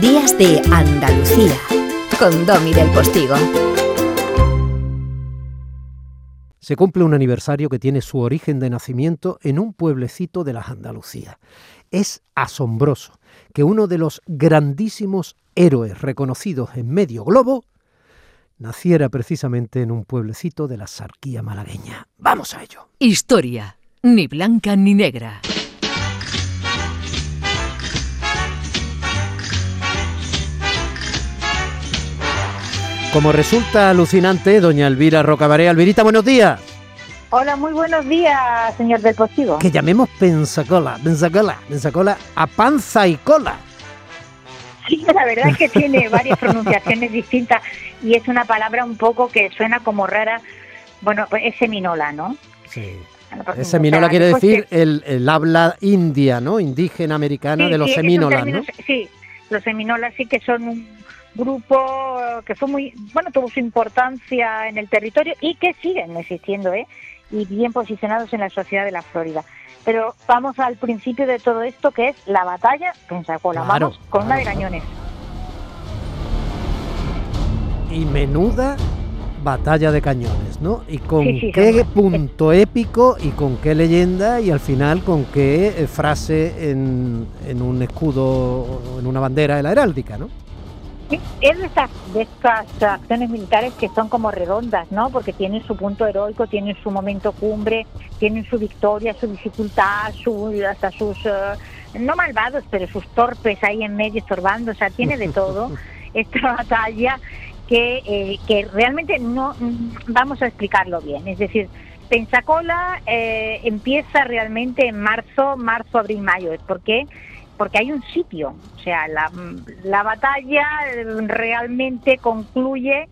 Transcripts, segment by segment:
Días de Andalucía con Domi del Postigo. Se cumple un aniversario que tiene su origen de nacimiento en un pueblecito de las Andalucías. Es asombroso que uno de los grandísimos héroes reconocidos en medio globo naciera precisamente en un pueblecito de la sarquía malagueña. Vamos a ello. Historia, ni blanca ni negra. Como resulta alucinante, doña Elvira Rocabaré. Alvirita, buenos días. Hola, muy buenos días, señor del Postigo. Que llamemos pensacola, pensacola, pensacola a panza y cola. Sí, la verdad es que tiene varias pronunciaciones distintas y es una palabra un poco que suena como rara. Bueno, pues es seminola, ¿no? Sí. Pues, seminola quiere decir el, habla india, ¿no? Indígena americana de los seminolas, ¿no? Sí, los seminolas sí que son un grupo que fue muy, bueno, tuvo su importancia en el territorio y que siguen existiendo, ¿eh? Y bien posicionados en la sociedad de la Florida. Pero vamos al principio de todo esto, que es la batalla Pensacola. vamos con una de cañones. Y menuda batalla de cañones, ¿no? Y con qué punto épico y con qué leyenda y al final con qué eh, frase en, en un escudo, en una bandera de la heráldica, ¿no? Es de estas, de estas acciones militares que son como redondas, ¿no? Porque tienen su punto heroico, tienen su momento cumbre, tienen su victoria, su dificultad, su, hasta sus, eh, no malvados, pero sus torpes ahí en medio estorbando, o sea, tiene de todo esta batalla que, eh, que realmente no vamos a explicarlo bien. Es decir, Pensacola eh, empieza realmente en marzo, marzo, abril, mayo. ¿Por qué? porque hay un sitio, o sea, la, la batalla realmente concluye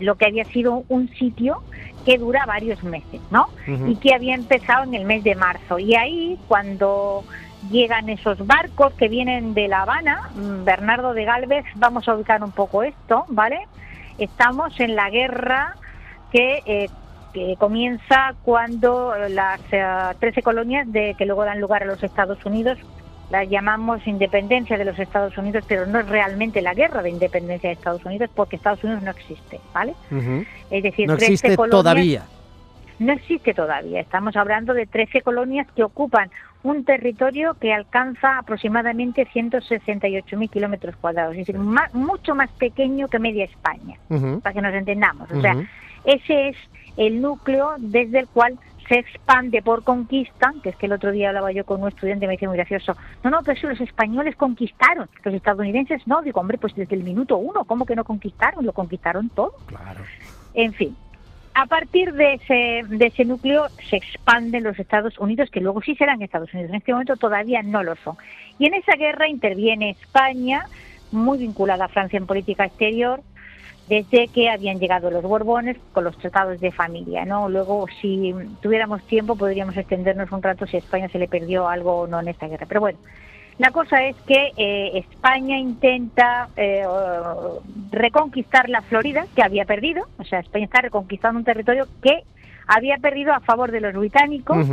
lo que había sido un sitio que dura varios meses, ¿no? Y que había empezado en el mes de marzo. Y ahí, cuando llegan esos barcos que vienen de La Habana, mm, Bernardo de Galvez, vamos a ubicar un poco esto, ¿vale? Estamos en la guerra que, eh, que comienza cuando las 13 eh, colonias de, que luego dan lugar a los Estados Unidos la llamamos independencia de los Estados Unidos, pero no es realmente la guerra de independencia de Estados Unidos porque Estados Unidos no existe, ¿vale? Es decir, no existe todavía. No existe todavía. Estamos hablando de 13 colonias que ocupan un territorio que alcanza aproximadamente 168.000 kilómetros cuadrados, es decir, mucho más pequeño que media España, para que nos entendamos. O sea, ese es el núcleo desde el cual se expande por conquista, que es que el otro día hablaba yo con un estudiante y me decía muy gracioso, no, no, pero si los españoles conquistaron, los estadounidenses no, digo, hombre, pues desde el minuto uno, ¿cómo que no conquistaron? Lo conquistaron todo. Claro. En fin, a partir de ese, de ese núcleo se expanden los Estados Unidos, que luego sí serán Estados Unidos, en este momento todavía no lo son. Y en esa guerra interviene España, muy vinculada a Francia en política exterior, desde que habían llegado los Borbones con los tratados de familia, ¿no? Luego, si tuviéramos tiempo, podríamos extendernos un rato si a España se le perdió algo o no en esta guerra. Pero bueno, la cosa es que eh, España intenta eh, reconquistar la Florida, que había perdido, o sea, España está reconquistando un territorio que había perdido a favor de los británicos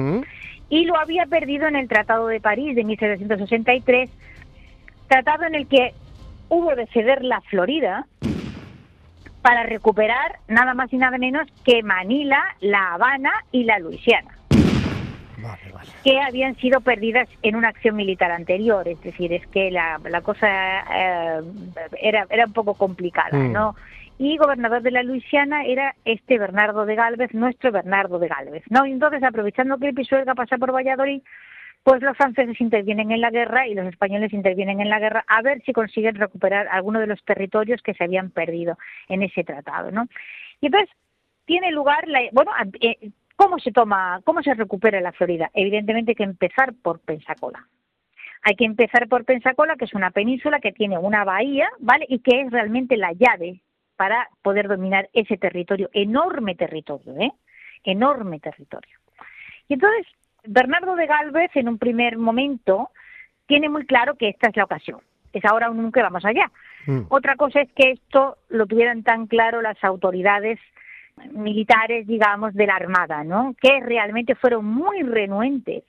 y lo había perdido en el Tratado de París de 1763, tratado en el que hubo de ceder la Florida para recuperar nada más y nada menos que Manila, La Habana y la Luisiana. que habían sido perdidas en una acción militar anterior, es decir, es que la, la cosa eh, era, era un poco complicada, mm. ¿no? Y gobernador de la Luisiana era este Bernardo de Galvez, nuestro Bernardo de Galvez, ¿no? Y entonces, aprovechando que el Pisuerga pasa por Valladolid, pues los franceses intervienen en la guerra y los españoles intervienen en la guerra a ver si consiguen recuperar alguno de los territorios que se habían perdido en ese tratado, ¿no? Y entonces tiene lugar la, bueno, eh, ¿cómo se toma, cómo se recupera la Florida? Evidentemente hay que empezar por Pensacola. Hay que empezar por Pensacola, que es una península que tiene una bahía, ¿vale? Y que es realmente la llave para poder dominar ese territorio, enorme territorio, ¿eh? Enorme territorio. Y entonces Bernardo de Galvez, en un primer momento, tiene muy claro que esta es la ocasión. Es ahora o nunca vamos allá. Mm. Otra cosa es que esto lo tuvieran tan claro las autoridades militares, digamos, de la Armada, ¿no? Que realmente fueron muy renuentes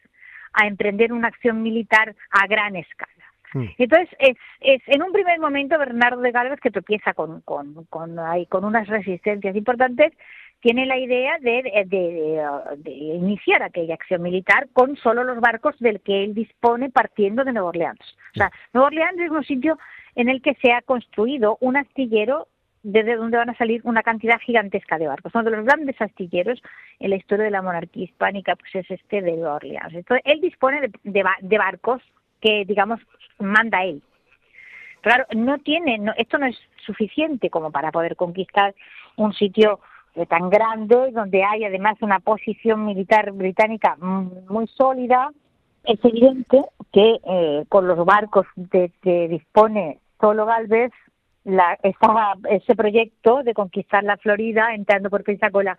a emprender una acción militar a gran escala. Mm. Entonces, es, es en un primer momento Bernardo de Galvez que tropieza con, con, con, con unas resistencias importantes, tiene la idea de, de, iniciar aquella acción militar con solo los barcos del que él dispone partiendo de Nueva Orleans. O sea, Nueva Orleans es un sitio en el que se ha construido un astillero desde donde van a salir una cantidad gigantesca de barcos. Uno de los grandes astilleros en la historia de la monarquía hispánica pues es este de Orleans. Entonces, él dispone de, barcos que, digamos, manda él. Claro, no tiene, esto no es suficiente como para poder conquistar un sitio eh, tan grande donde hay además una posición militar británica muy sólida. Es evidente que eh, con los barcos de que dispone solo Galvez la, ese proyecto de conquistar la Florida entrando por Pensacola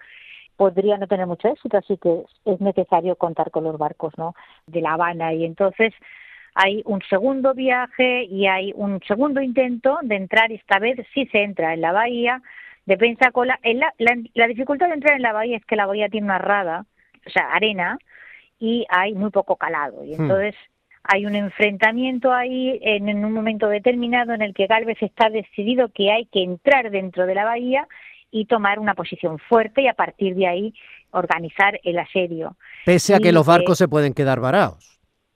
podría no tener mucho éxito, así que es necesario contar con los barcos ¿no? de La Habana y entonces hay un segundo viaje y hay un segundo intento de entrar, esta vez sí se entra en la bahía de Pensacola. La, la, dificultad de entrar en la bahía es que la bahía tiene una rada, o sea, arena, y hay muy poco calado. Y hmm. entonces hay un enfrentamiento ahí en, un momento determinado en el que Galvez está decidido que hay que entrar dentro de la bahía y tomar una posición fuerte y a partir de ahí organizar el asedio. Pese a que los barcos se pueden quedar varados.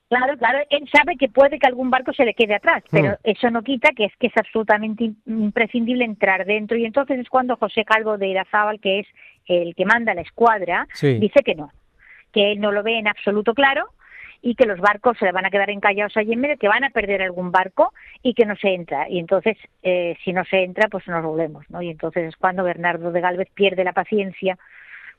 Claro, claro, él sabe que puede que algún barco se le quede atrás, pero hmm. eso no quita que es que es absolutamente imprescindible entrar dentro y entonces es cuando José Calvo de Irazábal, que es el que manda la escuadra, dice que no, que él no lo ve en absoluto claro y que los barcos se le van a quedar encallados allí en medio, que van a perder algún barco y que no se entra. Y entonces, eh, si no se entra, pues nos volvemos, ¿no? Y entonces es cuando Bernardo de Galvez pierde la paciencia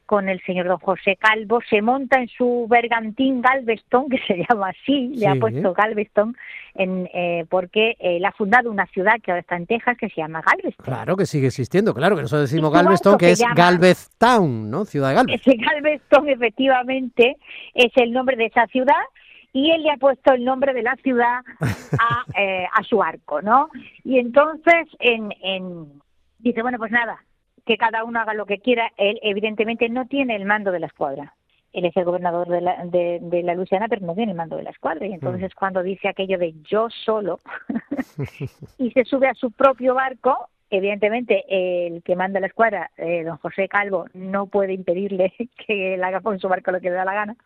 con el señor don José Calvo, se monta en su bergantín Galveston, que se llama así, le ha puesto Galveston, en, eh, porque él ha fundado una ciudad que ahora está en Texas que se llama Galveston. Claro que sigue existiendo, claro que nosotros decimos Galveston, que es Galveston, ¿no? Ciudad de Galveston. Ese Galveston, efectivamente, es el nombre de esa ciudad y él le ha puesto el nombre de la ciudad a, eh, a su arco, ¿no? Y entonces en, en, dice, bueno, pues nada, que cada uno haga lo que quiera. Él, evidentemente, no tiene el mando de la escuadra. Él es el gobernador de la, de, la Luciana, pero no tiene el mando de la escuadra. Y entonces, mm. cuando dice aquello de yo solo y se sube a su propio barco, evidentemente, el que manda la escuadra, eh, don José Calvo, no puede impedirle que él haga con su barco lo que le da la gana.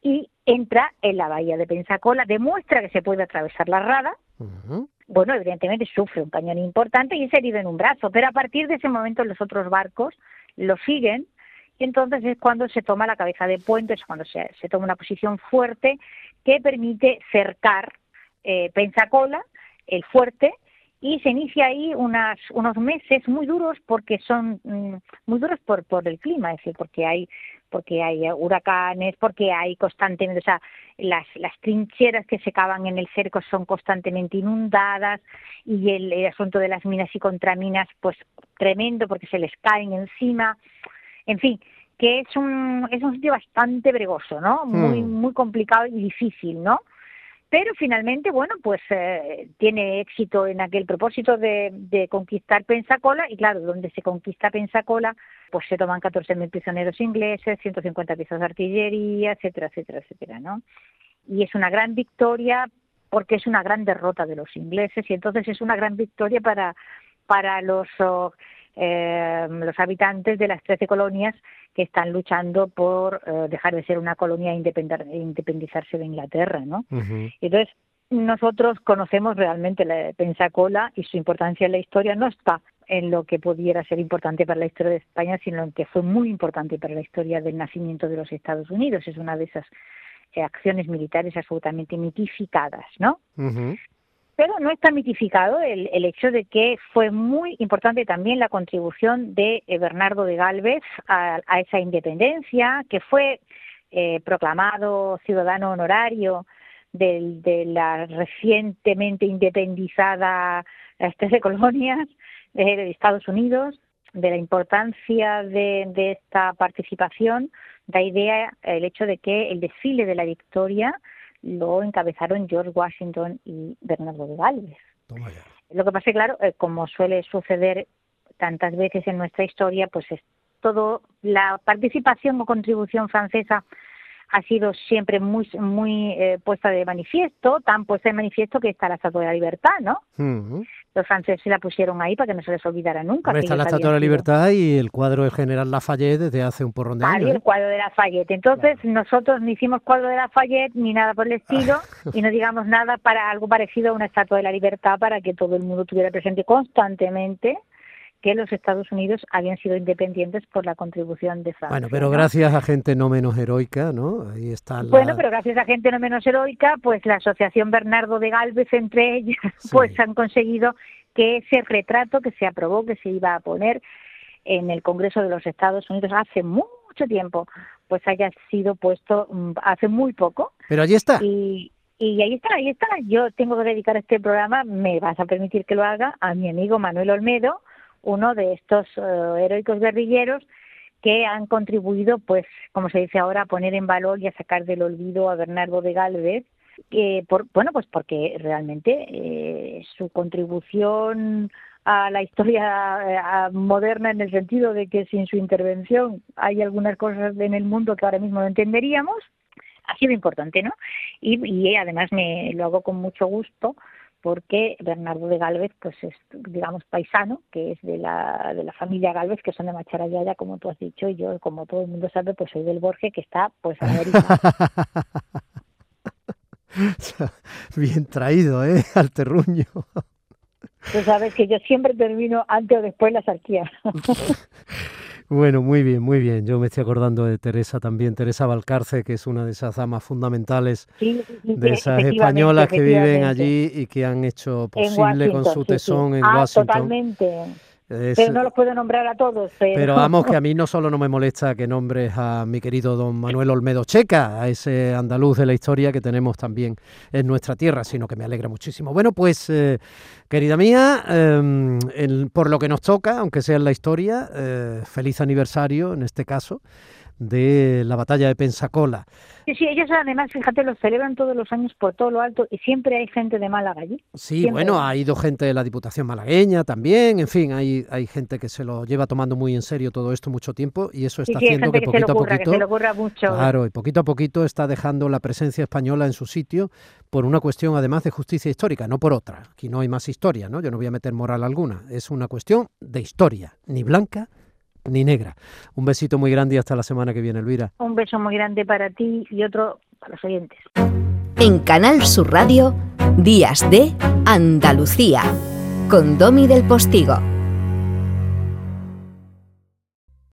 Y entra en la bahía de Pensacola, demuestra que se puede atravesar la rada bueno, evidentemente sufre un cañón importante y es herido en un brazo, pero a partir de ese momento los otros barcos lo siguen y entonces es cuando se toma la cabeza de puente, es cuando se, toma una posición fuerte que permite cercar eh, Pensacola, el fuerte, y se inicia ahí unas, unos meses muy duros porque son mm, muy duros por, por el clima, es decir, porque hay porque hay huracanes, porque hay constantemente, o sea, las, las trincheras que se cavan en el cerco son constantemente inundadas y el, asunto de las minas y contraminas, pues tremendo porque se les caen encima. En fin, que es un, es un sitio bastante bregoso, ¿no? Muy, hmm. muy complicado y difícil, ¿no? Pero finalmente, bueno, pues eh, tiene éxito en aquel propósito de, de, conquistar Pensacola y claro, donde se conquista Pensacola, pues se toman 14.000 prisioneros ingleses, 150 piezas de artillería, etcétera, etcétera, etcétera, ¿no? Y es una gran victoria porque es una gran derrota de los ingleses y entonces es una gran victoria para para los oh, eh, los habitantes de las 13 colonias que están luchando por eh, dejar de ser una colonia e independizarse de Inglaterra, ¿no? Entonces, nosotros conocemos realmente la Pensacola y su importancia en la historia no está en lo que pudiera ser importante para la historia de España, sino en que fue muy importante para la historia del nacimiento de los Estados Unidos. Es una de esas eh, acciones militares absolutamente mitificadas, ¿no? Pero no está mitificado el, el, hecho de que fue muy importante también la contribución de eh, Bernardo de Galvez a, esa independencia, que fue eh, proclamado ciudadano honorario de la recientemente independizada de colonias de Estados Unidos, de la importancia de, de esta participación, da idea el hecho de que el desfile de la victoria lo encabezaron George Washington y Bernardo de Galvez. Lo que pasa es claro, eh, como suele suceder tantas veces en nuestra historia, pues es todo la participación o contribución francesa ha sido siempre muy muy eh, puesta de manifiesto, tan puesta de manifiesto que está la Estatua de la Libertad, ¿no? Los franceses la pusieron ahí para que no se les olvidara nunca. está la Estatua de la Libertad y el cuadro del general Lafayette desde hace un porrón de años. el cuadro de Lafayette. Entonces, nosotros no hicimos cuadro de Lafayette ni nada por el estilo y no digamos nada para algo parecido a una Estatua de la Libertad para que todo el mundo tuviera presente constantemente que los Estados Unidos habían sido independientes por la contribución de Francia. Bueno, pero gracias a gente no menos heroica, ¿no? Ahí está Bueno, pero gracias a gente no menos heroica, pues la Asociación Bernardo de Galvez, entre ellas, pues han conseguido que ese retrato que se aprobó, que se iba a poner en el Congreso de los Estados Unidos hace mucho tiempo, pues haya sido puesto mm, hace muy poco. Pero allí está. Y, y ahí está, ahí está. Yo tengo que dedicar este programa, me vas a permitir que lo haga, a mi amigo Manuel Olmedo, uno de estos eh, heroicos guerrilleros que han contribuido, pues, como se dice ahora, a poner en valor y a sacar del olvido a Bernardo de Galvez, que por, bueno, pues porque realmente eh, su contribución a la historia eh, moderna en el sentido de que sin su intervención hay algunas cosas en el mundo que ahora mismo no entenderíamos, ha sido importante, ¿no? Y, y además me lo hago con mucho gusto porque Bernardo de Galvez pues es digamos paisano que es de la de la familia Galvez que son de Macharayaya como tú has dicho y yo como todo el mundo sabe pues soy del Borges que está pues a la Bien traído, ¿eh? Al terruño. Tú sabes que yo siempre termino antes o después la sarquía. Bueno, muy bien, muy bien. Yo me estoy acordando de Teresa también, Teresa Valcarce, que es una de esas damas funamental,es de esas españolas que viven allí y que han hecho posible con su tesón en ah, Washington. Totalmente pero no los puedo nombrar a todos. Pero... vamos, que a mí no solo no me molesta que nombres a mi querido don Manuel Olmedo Checa, a ese andaluz de la historia que tenemos también en nuestra tierra, sino que me alegra muchísimo. Bueno, pues, eh, querida mía, em, por lo que nos toca, aunque sea en la historia, eh, feliz aniversario en este caso de la batalla de Pensacola. Sí, sí, ellos además, fíjate, lo celebran todos los años por todo lo alto y siempre hay gente de Málaga allí. Sí, bueno, ha ido gente de la Diputación malagueña también, en fin, hay, hay gente que se lo lleva tomando muy en serio todo esto mucho tiempo y eso está haciendo que, poquito a poquito... Claro, y poquito a poquito está dejando la presencia española en su sitio por una cuestión además de justicia histórica, no por otra. Aquí no hay más historia, ¿no? Yo no voy a meter moral alguna, es una cuestión de historia, ni blanca ni negra. Un besito muy grande y hasta la semana que viene, Elvira. Un beso muy grande para ti y otro para los oyentes. En Canal Sur Radio, Días de Andalucía, con Domi del Postigo.